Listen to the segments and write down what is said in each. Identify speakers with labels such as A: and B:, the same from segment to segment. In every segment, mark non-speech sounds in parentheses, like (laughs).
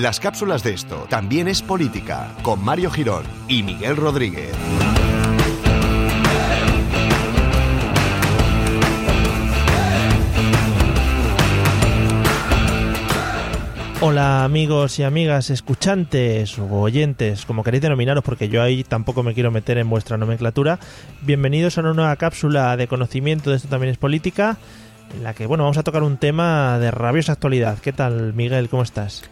A: Las cápsulas de esto también es política, con Mario Girón y Miguel Rodríguez.
B: Hola amigos y amigas, escuchantes o oyentes, como queréis denominaros, porque yo ahí tampoco me quiero meter en vuestra nomenclatura. Bienvenidos a una nueva cápsula de conocimiento de esto también es política, en la que, bueno, vamos a tocar un tema de rabiosa actualidad. ¿Qué tal, Miguel? ¿Cómo estás?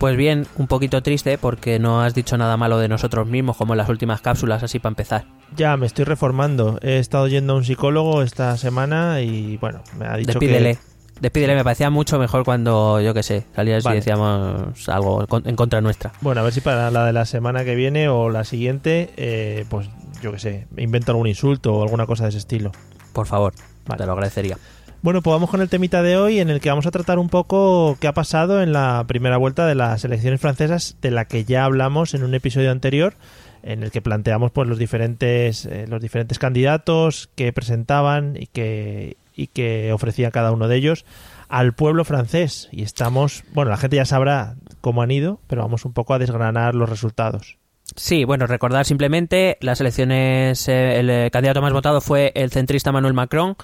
C: Pues bien, un poquito triste porque no has dicho nada malo de nosotros mismos como en las últimas cápsulas, así para empezar.
B: Ya, me estoy reformando. He estado yendo a un psicólogo esta semana y, bueno, me ha dicho
C: Despídele.
B: que...
C: Despídele, me parecía mucho mejor cuando, yo qué sé, salías
B: Vale.
C: y decíamos algo en contra nuestra.
B: Bueno, a ver si para la de la semana que viene o la siguiente, eh, pues yo qué sé, invento algún insulto o alguna cosa de ese estilo.
C: Por favor,
B: Vale.
C: te lo agradecería.
B: Bueno, pues vamos con el temita de hoy en el que vamos a tratar un poco qué ha pasado en la primera vuelta de las elecciones francesas, de la que ya hablamos en un episodio anterior, en el que planteamos pues los diferentes eh, los diferentes candidatos que presentaban y que y que ofrecía cada uno de ellos al pueblo francés y estamos, bueno, la gente ya sabrá cómo han ido, pero vamos un poco a desgranar los resultados.
C: Sí, bueno, recordar simplemente las elecciones, eh, el eh, candidato más votado fue el centrista Manuel Macron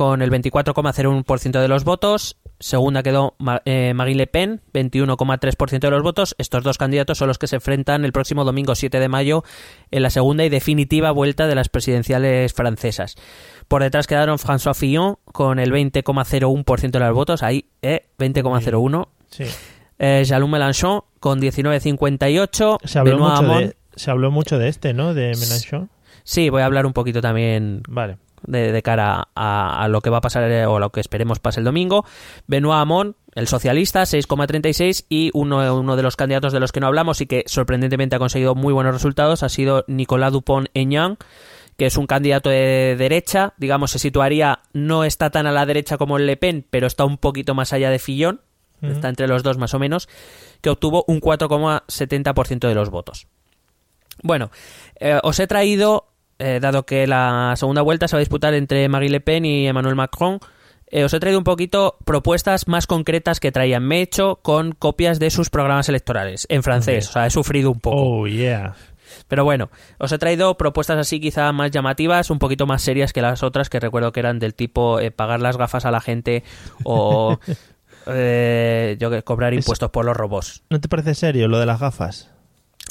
C: con el 24,01% de los votos. Segunda quedó eh, Marine Le Pen, 21,3% de los votos. Estos dos candidatos son los que se enfrentan el próximo domingo 7 de mayo en la segunda y definitiva vuelta de las presidenciales francesas. Por detrás quedaron François Fillon con el 20,01% de los votos. Ahí, eh, 20,01%.
B: Sí.
C: Eh, Jean-Luc Mélenchon con 19,58%.
B: Se habló
C: Benoît
B: mucho
C: Hamon-
B: de se habló mucho de este, ¿no? De Mélenchon.
C: Sí, voy a hablar un poquito también
B: Vale.
C: De, de cara a, a lo que va a pasar eh, o a lo que esperemos pase el domingo. Benoît Hamon, el socialista, 6,36 y uno, uno de los candidatos de los que no hablamos y que sorprendentemente ha conseguido muy buenos resultados ha sido Nicolas Dupont-Aignan, que es un candidato de derecha, digamos, se situaría, no está tan a la derecha como el Le Pen, pero está un poquito más allá de Fillon, está entre los dos más o menos, que obtuvo un 4,70% de los votos. Bueno, eh, os he traído, eh, dado que la segunda vuelta se va a disputar entre Marine Le Pen y Emmanuel Macron, eh, os he traído un poquito propuestas más concretas que traían. Me he hecho con copias de sus programas electorales en francés, o sea, he sufrido un poco.
B: Oh, yeah.
C: Pero bueno, os he traído propuestas así quizá más llamativas, un poquito más serias que las otras, que recuerdo que eran del tipo eh, pagar las gafas a la gente o (laughs) eh, yo que cobrar
B: Es-
C: impuestos por los robots.
B: ¿No te parece serio lo de las gafas?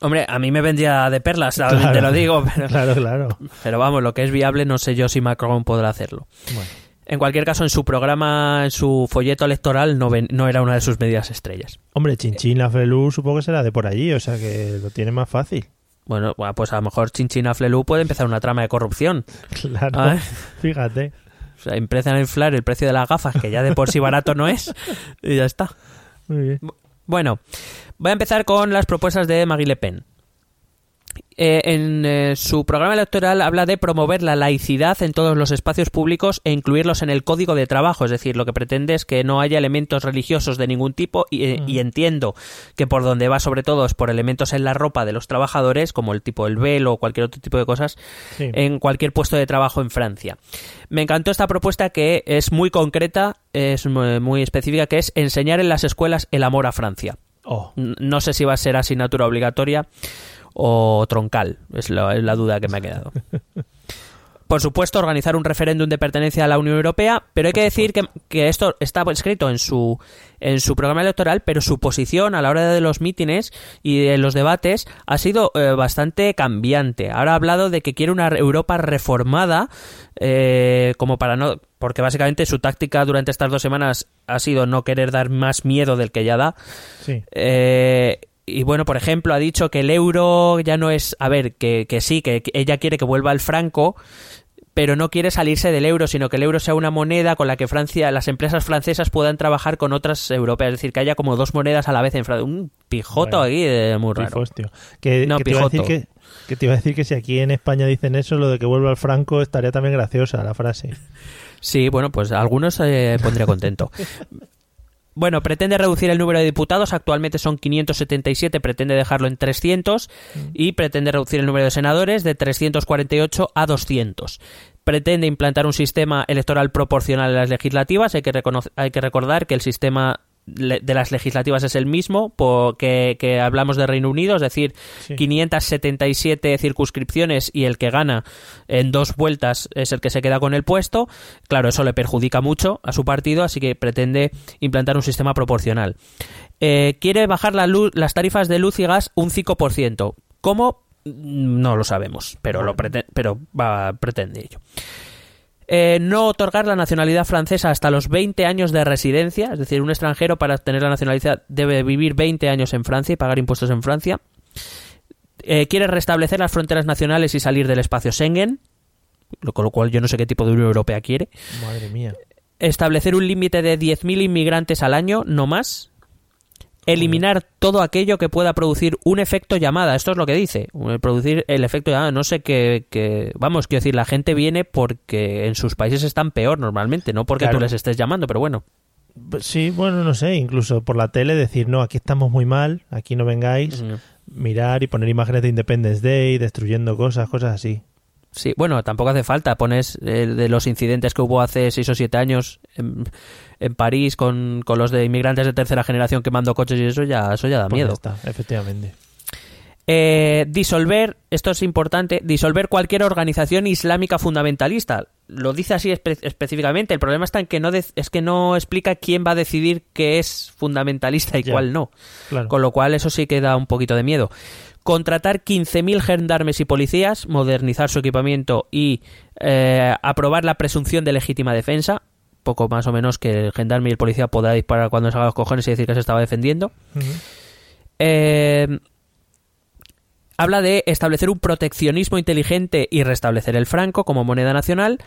C: Hombre, a mí me vendría de perlas.
B: Claro.
C: te lo digo, (laughs) pero,
B: Claro, claro.
C: pero vamos, lo que es viable no sé yo si Macron podrá hacerlo.
B: Bueno.
C: En cualquier caso, en su programa, en su folleto electoral, no, ven- no era una de sus medidas estrellas.
B: Hombre, Chinchín Laflelu supongo que será de por allí, o sea que lo tiene más fácil.
C: Bueno, pues a lo mejor Chinchina Flelu puede empezar una trama de corrupción.
B: Claro,
C: Ah, ¿eh?
B: fíjate.
C: O sea, empiezan a inflar el precio de las gafas, que ya de por sí barato no es, y ya está.
B: Muy bien.
C: Bueno, voy a empezar con las propuestas de Marie Le Pen. Eh, en eh, su programa electoral habla de promover la laicidad en todos los espacios públicos e incluirlos en el código de trabajo, es decir, lo que pretende es que no haya elementos religiosos de ningún tipo y, eh, y entiendo que por donde va sobre todo es por elementos en la ropa de los trabajadores, como el tipo del velo o cualquier otro tipo de cosas,
B: Sí.
C: en cualquier puesto de trabajo en Francia. Me encantó esta propuesta que es muy concreta, es muy específica, que es enseñar en las escuelas el amor a Francia.
B: Oh,
C: No sé si va a ser asignatura obligatoria o troncal, es la, es la duda que me ha quedado. (laughs) Por supuesto, organizar un referéndum de pertenencia a la Unión Europea, pero hay que decir que, que esto está escrito en su, en su programa electoral, pero su posición a la hora de los mítines y de los debates ha sido eh, bastante cambiante. Ahora ha hablado de que quiere una Europa reformada, eh, como para no. Porque básicamente su táctica durante estas dos semanas ha sido no querer dar más miedo del que ya da.
B: sí.
C: Eh, y bueno, por ejemplo, ha dicho que el euro ya no es. A ver, que, que sí, que, que ella quiere que vuelva al franco, pero no quiere salirse del euro, sino que el euro sea una moneda con la que Francia, las empresas francesas puedan trabajar con otras europeas. Es decir, que haya como dos monedas a la vez en Francia. Un pijoto
B: Bueno,
C: aquí de muy raro.
B: Pifos, tío. Que,
C: No,
B: que te iba a decir
C: pijoto.
B: que, que te iba a decir que si aquí en España dicen eso, lo de que vuelva al franco estaría también graciosa la frase.
C: Sí, bueno, pues a algunos eh, pondría contento. (laughs) Bueno, pretende reducir el número de diputados, actualmente son 577, pretende dejarlo en 300 y pretende reducir el número de senadores de 348 a 200. Pretende implantar un sistema electoral proporcional en las legislativas, hay que, hay que recordar que el sistema de las legislativas es el mismo que, que, hablamos de Reino Unido, es decir, 577 circunscripciones y el que gana en dos vueltas es el que se queda con el puesto. Claro, eso le perjudica mucho a su partido, así que pretende implantar un sistema proporcional. Eh, quiere bajar la luz, las tarifas de luz y gas un 5%. ¿Cómo? No lo sabemos, pero, lo pero va, pretende ello. Eh, no otorgar la nacionalidad francesa hasta los 20 años de residencia, es decir, un extranjero para tener la nacionalidad debe vivir 20 años en Francia y pagar impuestos en Francia. Eh, quiere restablecer las fronteras nacionales y salir del espacio Schengen, con lo cual yo no sé qué tipo de Unión Europea quiere.
B: Madre mía.
C: Establecer un límite de 10.000 inmigrantes al año, no más. Eliminar todo aquello que pueda producir un efecto llamada. Esto es lo que dice. Producir el efecto llamada. No sé qué. vamos, quiero decir, la gente viene porque en sus países están peor normalmente, no porque tú les estés llamando, pero bueno.
B: Pues sí, bueno, no sé, incluso por la tele decir, no, aquí estamos muy mal, aquí no vengáis, mirar y poner imágenes de Independence Day, destruyendo cosas, cosas así.
C: Sí, bueno, tampoco hace falta. Pones eh, de los incidentes que hubo hace seis o siete años en, París con, los de inmigrantes de tercera generación quemando coches y eso ya, eso ya da pues miedo.
B: está, efectivamente.
C: Eh, disolver, esto es importante, disolver cualquier organización islámica fundamentalista. Lo dice así específicamente. El problema está en que no es que no explica quién va a decidir qué es fundamentalista y cuál no. Con lo cual eso sí que da un poquito de miedo contratar 15.000 gendarmes y policías, modernizar su equipamiento y eh, aprobar la presunción de legítima defensa, poco más o menos que el gendarme y el policía pueda disparar cuando salga los cojones y decir que se estaba defendiendo. Eh, habla de establecer un proteccionismo inteligente y restablecer el franco como moneda nacional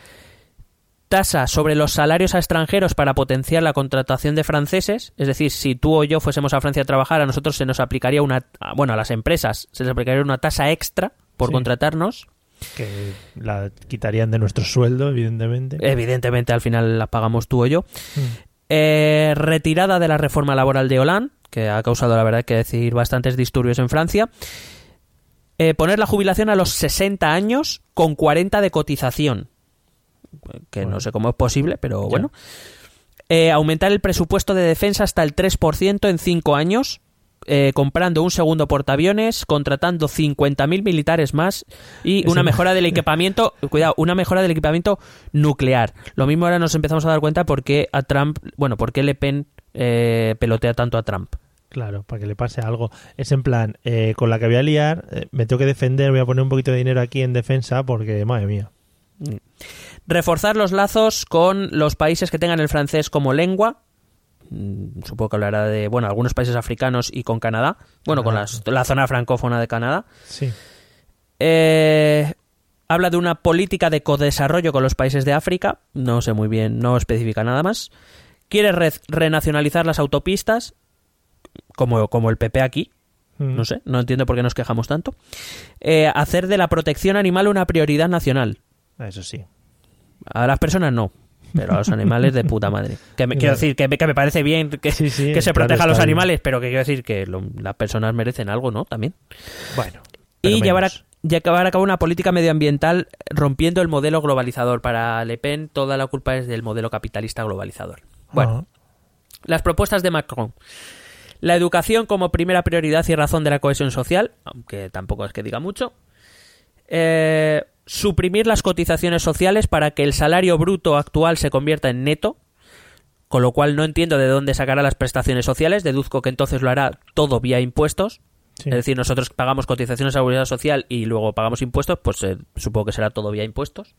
C: tasa sobre los salarios a extranjeros para potenciar la contratación de franceses, es decir, si tú o yo fuésemos a Francia a trabajar, a nosotros se nos aplicaría una, bueno, a las empresas se les aplicaría una tasa extra por contratarnos.
B: Que la quitarían de nuestro sueldo, evidentemente.
C: Evidentemente, al final la pagamos tú o yo. Mm. Eh, retirada de la reforma laboral de Hollande, que ha causado, la verdad, que decir bastantes disturbios en Francia. Eh, poner la jubilación a los 60 años con 40 de cotización que no sé cómo es posible, pero bueno. Eh, aumentar el presupuesto de defensa hasta el 3% en 5 años, eh, comprando un segundo portaaviones, contratando 50.000 militares más y una mejora del (laughs) equipamiento, cuidado, una mejora del equipamiento nuclear. Lo mismo ahora nos empezamos a dar cuenta por qué a Trump, bueno, por qué Le Pen eh, pelotea tanto a Trump.
B: Claro, para que le pase algo. Es en plan, con la que voy a liar, me tengo que defender, voy a poner un poquito de dinero aquí en defensa porque, madre mía.
C: Reforzar los lazos con los países que tengan el francés como lengua. Mm, supongo que hablará de, bueno, algunos países africanos y con Canadá. Bueno, con la zona francófona de Canadá.
B: Sí.
C: Eh, habla de una política de codesarrollo con los países de África. No sé muy bien, no especifica nada más. Quiere renacionalizar las autopistas, como, como el PP aquí. Mm. No sé, no entiendo por qué nos quejamos tanto. Eh, hacer de la protección animal una prioridad nacional.
B: Eso sí.
C: A las personas no, pero a los animales de puta madre. Que me, (laughs) quiero decir que, me parece bien que, se proteja a los animales, pero que quiero decir que las personas merecen algo, ¿no? También.
B: Bueno.
C: Y llevar a, llevar a cabo una política medioambiental rompiendo el modelo globalizador. Para Le Pen toda la culpa es del modelo capitalista globalizador. Bueno, las propuestas de Macron. La educación como primera prioridad y razón de la cohesión social, aunque tampoco es que diga mucho. Eh, suprimir las cotizaciones sociales para que el salario bruto actual se convierta en neto, con lo cual no entiendo de dónde sacará las prestaciones sociales, deduzco que entonces lo hará todo vía impuestos. Es decir, nosotros pagamos cotizaciones a seguridad social y luego pagamos impuestos, pues eh, supongo que será todo vía impuestos.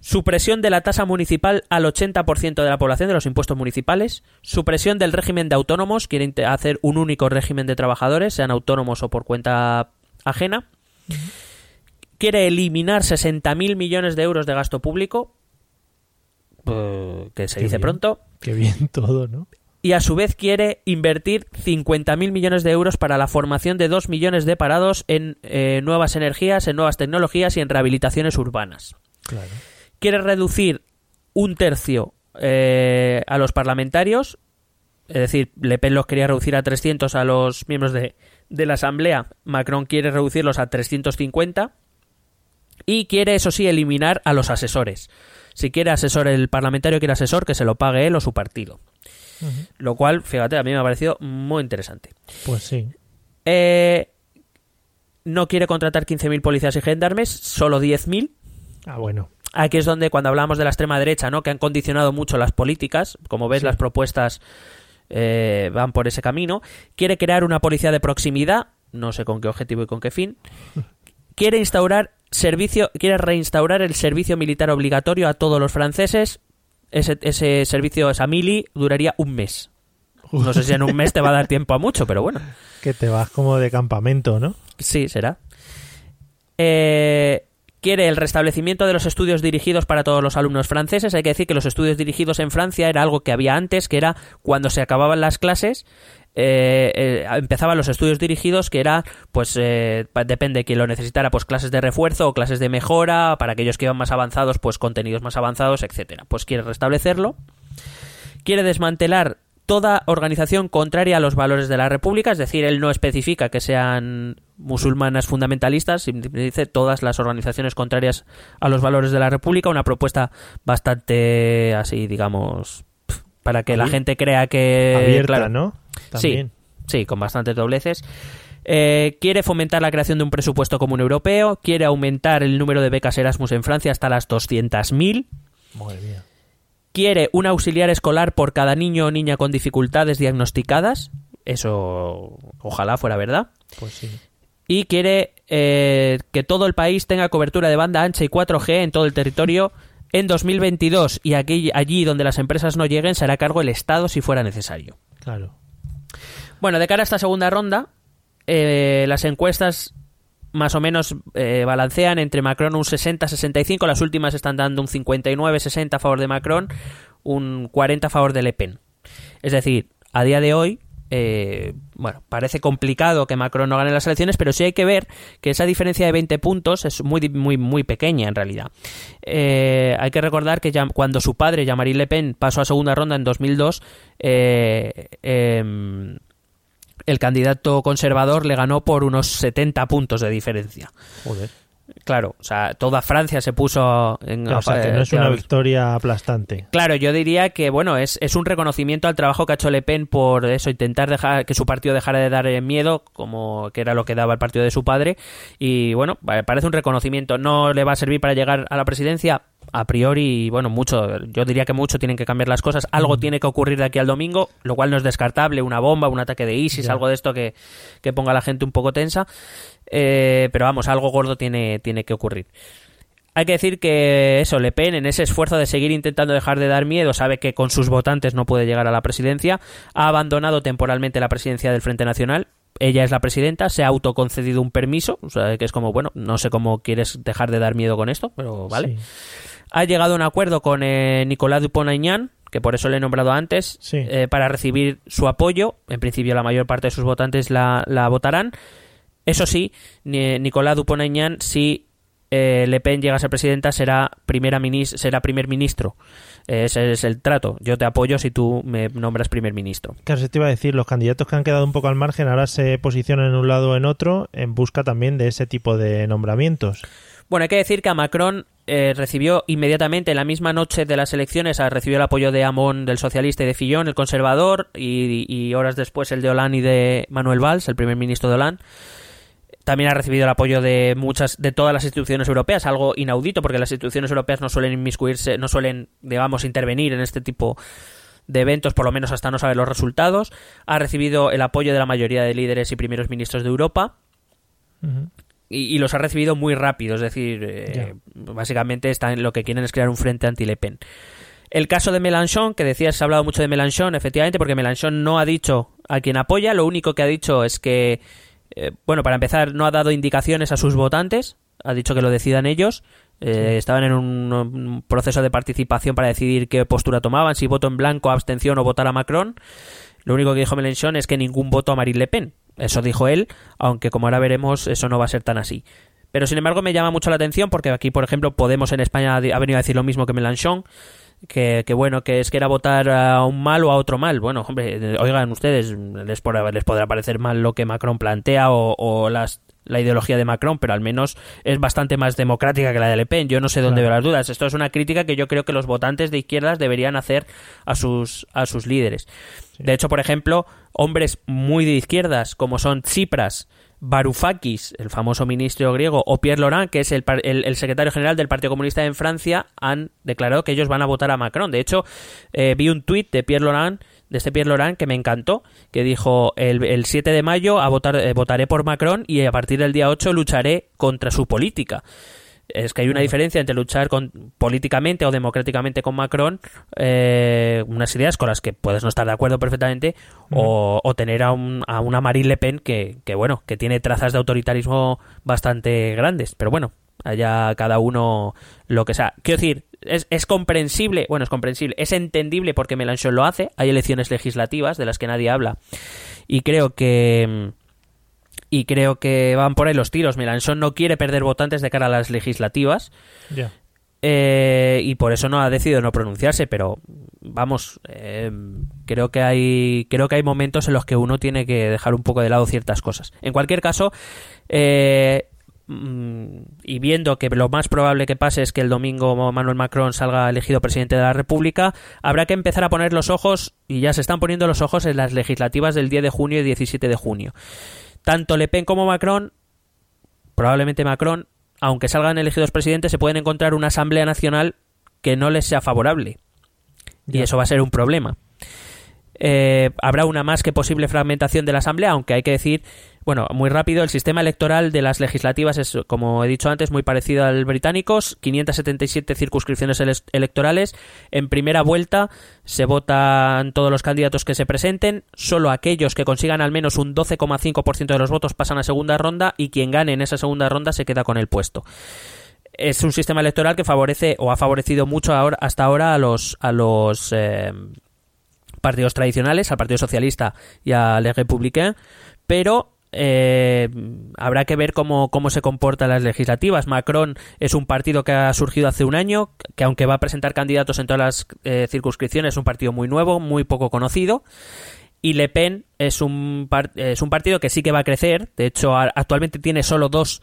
C: Supresión de la tasa municipal al 80% de la población de los impuestos municipales. Supresión del régimen de autónomos. Quieren hacer un único régimen de trabajadores, sean autónomos o por cuenta ajena quiere eliminar 60.000 millones de euros de gasto público, que se dice pronto.
B: Qué bien todo, ¿no?
C: Y a su vez quiere invertir 50.000 millones de euros para la formación de 2 millones de parados en eh, nuevas energías, en nuevas tecnologías y en rehabilitaciones urbanas.
B: Claro.
C: Quiere reducir un tercio eh, a los parlamentarios, es decir, Le Pen los quería reducir a 300 a los miembros de, de la Asamblea, Macron quiere reducirlos a 350 y quiere, eso sí, eliminar a los asesores. Si quiere asesor el parlamentario, quiere asesor, que se lo pague él o su partido. Lo cual, fíjate, a mí me ha parecido muy interesante.
B: Pues sí.
C: Eh, no quiere contratar 15.000 policías y gendarmes, solo 10.000.
B: Ah, bueno.
C: Aquí es donde cuando hablamos de la extrema derecha, ¿no? Que han condicionado mucho las políticas, como ves,
B: Sí.
C: las propuestas eh, van por ese camino. Quiere crear una policía de proximidad, no sé con qué objetivo y con qué fin. (laughs) Quiere instaurar servicio, quiere reinstaurar el servicio militar obligatorio a todos los franceses. Ese, ese servicio, esa mili, duraría un mes. No sé si en un mes te va a dar tiempo a mucho, pero bueno.
B: Que te vas como de campamento, ¿no?
C: Sí, será. Eh, quiere el restablecimiento de los estudios dirigidos para todos los alumnos franceses. Hay que decir que los estudios dirigidos en Francia era algo que había antes, que era cuando se acababan las clases. eh, eh, empezaban los estudios dirigidos que era pues eh, depende de quien lo necesitara pues clases de refuerzo o clases de mejora para aquellos que iban más avanzados pues contenidos más avanzados etcétera pues quiere restablecerlo quiere desmantelar toda organización contraria a los valores de la República, es decir, él no especifica que sean musulmanas fundamentalistas, dice todas las organizaciones contrarias a los valores de la República, una propuesta bastante así, digamos, para que la gente crea que...
B: Abierta,
C: claro,
B: ¿no? También.
C: Sí, con bastantes dobleces. Eh, quiere fomentar la creación de un presupuesto común europeo, quiere aumentar el número de becas Erasmus en Francia hasta las 200.000,
B: Madre mía.
C: Quiere un auxiliar escolar por cada niño o niña con dificultades diagnosticadas. Eso ojalá fuera verdad.
B: Pues sí.
C: Y quiere eh, que todo el país tenga cobertura de banda ancha y 4G en todo el territorio en 2022. Y aquí, allí donde las empresas no lleguen se hará cargo el Estado si fuera necesario.
B: Claro.
C: Bueno, de cara a esta segunda ronda, eh, las encuestas más o menos eh, balancean entre Macron un 60-65, las últimas están dando un 59-60 a favor de Macron, un 40 a favor de Le Pen. Es decir, a día de hoy, eh, bueno, parece complicado que Macron no gane las elecciones, pero sí hay que ver que esa diferencia de 20 puntos es muy, muy, muy pequeña en realidad. Eh, hay que recordar que ya, cuando su padre, Jean-Marie Le Pen, pasó a segunda ronda en 2002, eh, em, el candidato conservador le ganó por unos 70 puntos de diferencia.
B: Joder.
C: Claro, o sea, toda Francia se puso en...
B: O sea, que no es una
C: claro,
B: victoria aplastante.
C: Claro, yo diría que bueno, es, es un reconocimiento al trabajo que ha hecho Le Pen por eso, intentar dejar que su partido dejara de dar eh, miedo, como que era lo que daba el partido de su padre. Y bueno, pa- parece un reconocimiento. No le va a servir para llegar a la presidencia. A priori, bueno, mucho, yo diría que mucho tienen que cambiar las cosas. Algo
B: Mm.
C: tiene que ocurrir de aquí al domingo, lo cual no es descartable. Una bomba, un ataque de ISIS, algo de esto que, que ponga a la gente un poco tensa. Eh, pero vamos, algo gordo tiene, tiene que ocurrir. Hay que decir que eso, Le Pen, en ese esfuerzo de seguir intentando dejar de dar miedo, sabe que con sus votantes no puede llegar a la presidencia, ha abandonado temporalmente la presidencia del Frente Nacional. Ella es la presidenta, se ha autoconcedido un permiso, o sea, que es como, bueno, no sé cómo quieres dejar de dar miedo con esto, pero vale.
B: Sí.
C: Ha llegado a un acuerdo con eh, Nicolas Dupont-Aignan, que por eso le he nombrado antes,
B: Sí.
C: eh, para recibir su apoyo. En principio, la mayor parte de sus votantes la, la votarán. Eso sí, ni- Nicolas Dupont-Aignan, si eh, Le Pen llega a ser presidenta, será, primera minis- será primer ministro. Ese es el trato. Yo te apoyo si tú me nombras primer ministro.
B: Claro, se te iba a decir, los candidatos que han quedado un poco al margen ahora se posicionan en un lado o en otro en busca también de ese tipo de nombramientos.
C: Bueno, hay que decir que a Macron eh, recibió inmediatamente, en la misma noche de las elecciones, recibió el apoyo de Amon, del socialista, y de Fillon, el conservador, y, y horas después el de Hollande y de Manuel Valls, el primer ministro de Hollande. También ha recibido el apoyo de muchas, de todas las instituciones europeas, algo inaudito, porque las instituciones europeas no suelen inmiscuirse, no suelen, digamos, intervenir en este tipo de eventos, por lo menos hasta no saber los resultados. Ha recibido el apoyo de la mayoría de líderes y primeros ministros de Europa y, y los ha recibido muy rápido, es decir, eh, básicamente están, lo que quieren es crear un frente anti-Le Pen. El caso de Mélenchon, que decías, se ha hablado mucho de Mélenchon, efectivamente, porque Mélenchon no ha dicho a quien apoya, lo único que ha dicho es que, eh, bueno, para empezar, no ha dado indicaciones a sus votantes, ha dicho que lo decidan ellos, eh, estaban en un, un proceso de participación para decidir qué postura tomaban, si voto en blanco, abstención o votar a Macron. Lo único que dijo Mélenchon es que ningún voto a Marine Le Pen. Eso dijo él, aunque como ahora veremos, eso no va a ser tan así. Pero sin embargo me llama mucho la atención porque aquí, por ejemplo, Podemos en España ha venido a decir lo mismo que Mélenchon, que, que bueno, que es que era votar a un mal o a otro mal. Bueno, hombre, oigan ustedes, les, podrá- les podrá parecer mal lo que Macron plantea o, o las la ideología de Macron, pero al menos es bastante más democrática que la de Le Pen. Yo no sé dónde veo las dudas. Esto es una crítica que yo creo que los votantes de izquierdas deberían hacer a sus, a sus líderes. De hecho, por ejemplo, hombres muy de izquierdas, como son Tsipras, Varoufakis, el famoso ministro griego, o Pierre Laurent, que es el, el, secretario general del Partido Comunista en Francia, han declarado que ellos van a votar a Macron. De hecho, eh, vi un tuit de Pierre Laurent de este Pierre Laurent que me encantó, que dijo el, el 7 de mayo a votar, eh, votaré por Macron y a partir del día 8 lucharé contra su política. Es que hay una diferencia entre luchar con, políticamente o democráticamente con Macron, eh, unas ideas con las que puedes no estar de acuerdo perfectamente, o, tener a, un, a una Marine Le Pen que, que, bueno, que tiene trazas de autoritarismo bastante grandes. Pero bueno, allá cada uno lo que sea. Quiero decir, es, es, comprensible, bueno, es comprensible, es entendible porque Mélenchon lo hace, hay elecciones legislativas de las que nadie habla y creo que y creo que van por ahí los tiros. Mélenchon no quiere perder votantes de cara a las legislativas. Eh, y por eso no ha decidido no pronunciarse, pero vamos, eh, creo que hay creo que hay momentos en los que uno tiene que dejar un poco de lado ciertas cosas. En cualquier caso, eh, Mm, y viendo que lo más probable que pase es que el domingo Manuel Macron salga elegido presidente de la República, habrá que empezar a poner los ojos, y ya se están poniendo los ojos en las legislativas del 10 de junio y 17 de junio. Tanto Le Pen como Macron, probablemente Macron, aunque salgan elegidos presidentes, se pueden encontrar una Asamblea Nacional que no les sea favorable. Y eso va a ser un problema. Eh, habrá una más que posible fragmentación de la Asamblea, aunque hay que decir bueno, muy rápido, el sistema electoral de las legislativas es, como he dicho antes, muy parecido al británico, 577 circunscripciones electorales. En primera vuelta se votan todos los candidatos que se presenten, solo aquellos que consigan al menos un 12,5% de los votos pasan a segunda ronda y quien gane en esa segunda ronda se queda con el puesto es un sistema electoral que favorece o ha favorecido mucho ahora, hasta ahora a los a los eh, partidos tradicionales, al Partido Socialista y al Républicain, pero eh, habrá que ver cómo, cómo se comportan las legislativas. Macron es un partido que ha surgido hace un año, que aunque va a presentar candidatos en todas las eh, circunscripciones, es un partido muy nuevo, muy poco conocido. Y Le Pen es un, es un partido que sí que va a crecer. De hecho, actualmente tiene solo dos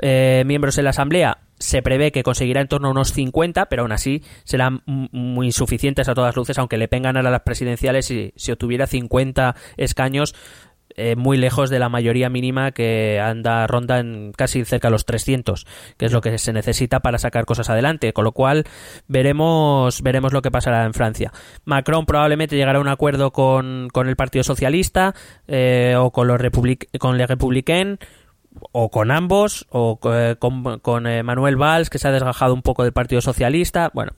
C: eh, miembros en la Asamblea. Se prevé que conseguirá en torno a unos 50, pero aún así serán muy insuficientes a todas luces, aunque Le Pen ganara las presidenciales si obtuviera 50 escaños, eh, muy lejos de la mayoría mínima que anda ronda en casi cerca de los 300, que es lo que se necesita para sacar cosas adelante. Con lo cual veremos veremos lo que pasará en Francia. Macron probablemente llegará a un acuerdo con, con el Partido Socialista eh, o con los Republic con les Républicains o con ambos, o eh, con, con Manuel Valls, que se ha desgajado un poco del Partido Socialista. Bueno,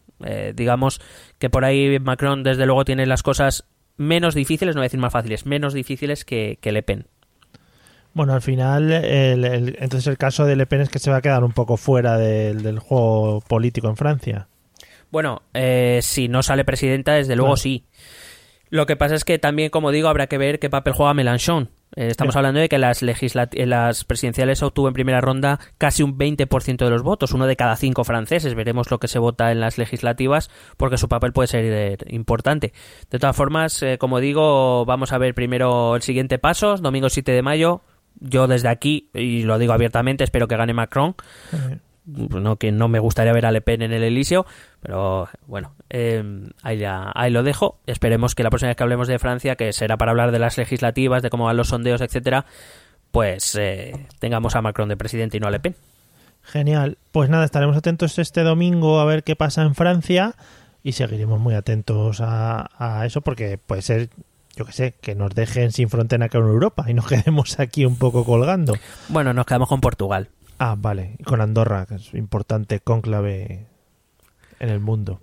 C: digamos que por ahí Macron, desde luego, tiene las cosas menos difíciles, no voy a decir más fáciles, menos difíciles que, que Le Pen.
B: Bueno, al final, entonces el caso de Le Pen es que se va a quedar un poco fuera del, juego político en Francia.
C: Bueno, eh, si no sale presidenta, desde luego sí. Lo que pasa es que también, como digo, habrá que ver qué papel juega Mélenchon. Eh, estamos hablando de que las, las presidenciales obtuvo en primera ronda casi un 20% de los votos, uno de cada cinco franceses. Veremos lo que se vota en las legislativas porque su papel puede ser eh, importante. De todas formas, eh, como digo, vamos a ver primero el siguiente paso, domingo 7 de mayo. Yo desde aquí, y lo digo abiertamente, espero que gane Macron no que no me gustaría ver a Le Pen en el Elíseo, pero bueno, em, ahí, ya, ahí lo dejo. Esperemos que la próxima vez que hablemos de Francia, que será para hablar de las legislativas, de cómo van los sondeos, etcétera, pues eh, tengamos a Macron de presidente y no a Le Pen.
B: Genial. Pues nada, estaremos atentos este domingo a ver qué pasa en Francia y seguiremos muy atentos a, a eso porque puede ser yo que sé, que nos dejen sin frontera con Europa y nos (laughs) quedemos aquí un poco colgando.
C: Bueno, nos quedamos con Portugal.
B: Ah, vale. Y con Andorra, que es importante cónclave en el mundo.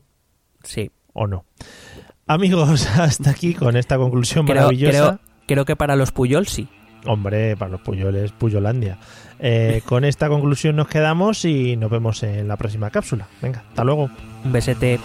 C: Sí.
B: ¿O no? Amigos, (laughs) hasta aquí con esta conclusión maravillosa.
C: Creo, que para los Puyol sí.
B: Hombre, para los Puyoles, Puyolandia. Eh, (laughs) con esta conclusión nos quedamos y nos vemos en la próxima cápsula. Venga, hasta luego.
C: Un besete.